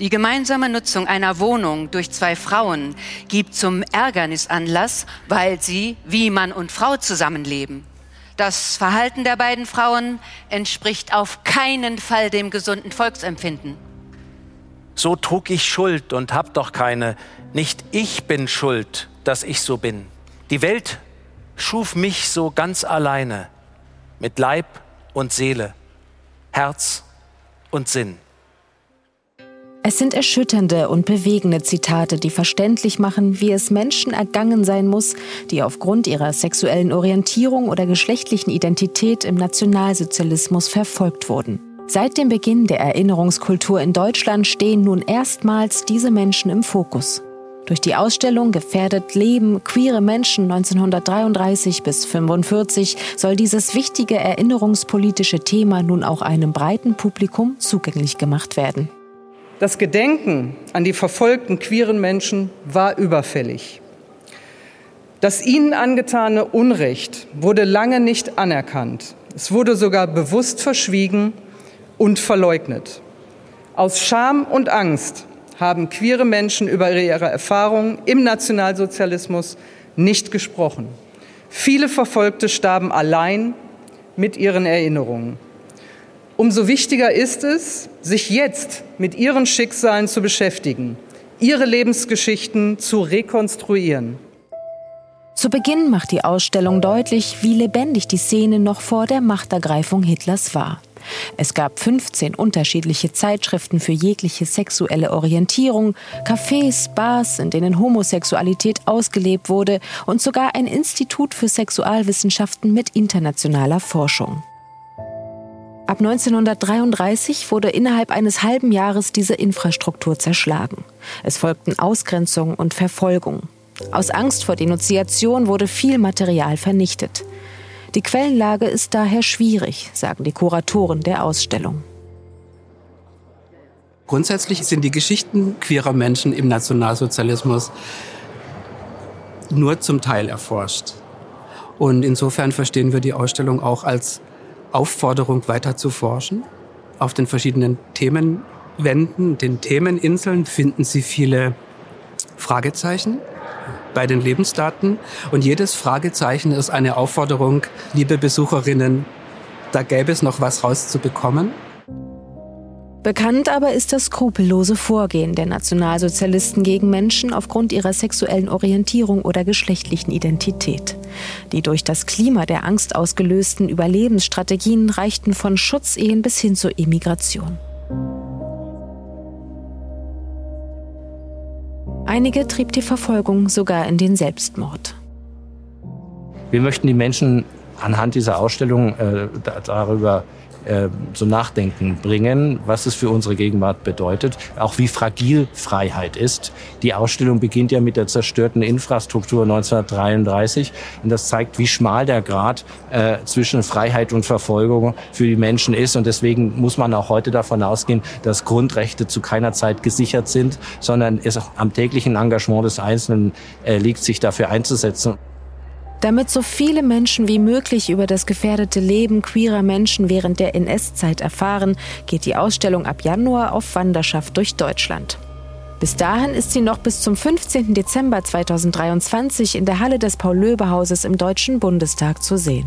Die gemeinsame Nutzung einer Wohnung durch zwei Frauen gibt zum Ärgernis Anlass, weil sie wie Mann und Frau zusammenleben. Das Verhalten der beiden Frauen entspricht auf keinen Fall dem gesunden Volksempfinden. So trug ich Schuld und hab doch keine. Nicht ich bin schuld, dass ich so bin. Die Welt schuf mich so ganz alleine, mit Leib und Seele, Herz und Sinn. Es sind erschütternde und bewegende Zitate, die verständlich machen, wie es Menschen ergangen sein muss, die aufgrund ihrer sexuellen Orientierung oder geschlechtlichen Identität im Nationalsozialismus verfolgt wurden. Seit dem Beginn der Erinnerungskultur in Deutschland stehen nun erstmals diese Menschen im Fokus. Durch die Ausstellung Gefährdet Leben queere Menschen 1933 bis 1945 soll dieses wichtige erinnerungspolitische Thema nun auch einem breiten Publikum zugänglich gemacht werden. Das Gedenken an die verfolgten queeren Menschen war überfällig. Das ihnen angetane Unrecht wurde lange nicht anerkannt. Es wurde sogar bewusst verschwiegen und verleugnet. Aus Scham und Angst haben queere Menschen über ihre Erfahrungen im Nationalsozialismus nicht gesprochen. Viele Verfolgte starben allein mit ihren Erinnerungen. Umso wichtiger ist es, sich jetzt mit ihren Schicksalen zu beschäftigen, ihre Lebensgeschichten zu rekonstruieren. Zu Beginn macht die Ausstellung deutlich, wie lebendig die Szene noch vor der Machtergreifung Hitlers war. Es gab 15 unterschiedliche Zeitschriften für jegliche sexuelle Orientierung, Cafés, Bars, in denen Homosexualität ausgelebt wurde und sogar ein Institut für Sexualwissenschaften mit internationaler Forschung. Ab 1933 wurde innerhalb eines halben Jahres diese Infrastruktur zerschlagen. Es folgten Ausgrenzung und Verfolgung. Aus Angst vor Denunziation wurde viel Material vernichtet. Die Quellenlage ist daher schwierig, sagen die Kuratoren der Ausstellung. Grundsätzlich sind die Geschichten queerer Menschen im Nationalsozialismus nur zum Teil erforscht. Und insofern verstehen wir die Ausstellung auch als Aufforderung, weiter zu forschen. Auf den verschiedenen Themenwänden, den Themeninseln finden Sie viele Fragezeichen bei den Lebensdaten. Und jedes Fragezeichen ist eine Aufforderung, liebe Besucherinnen, da gäbe es noch was rauszubekommen. Bekannt aber ist das skrupellose Vorgehen der Nationalsozialisten gegen Menschen aufgrund ihrer sexuellen Orientierung oder geschlechtlichen Identität. Die durch das Klima der Angst ausgelösten Überlebensstrategien reichten von Schutzehen bis hin zur Emigration. Einige trieb die Verfolgung sogar in den Selbstmord. Wir möchten die Menschen anhand dieser Ausstellung äh, darüber äh, so Nachdenken bringen, was es für unsere Gegenwart bedeutet, auch wie fragil Freiheit ist. Die Ausstellung beginnt ja mit der zerstörten Infrastruktur 1933 und das zeigt, wie schmal der Grad äh, zwischen Freiheit und Verfolgung für die Menschen ist und deswegen muss man auch heute davon ausgehen, dass Grundrechte zu keiner Zeit gesichert sind, sondern es am täglichen Engagement des Einzelnen äh, liegt, sich dafür einzusetzen. Damit so viele Menschen wie möglich über das gefährdete Leben queerer Menschen während der NS-Zeit erfahren, geht die Ausstellung ab Januar auf Wanderschaft durch Deutschland. Bis dahin ist sie noch bis zum 15. Dezember 2023 in der Halle des Paul-Löbe-Hauses im Deutschen Bundestag zu sehen.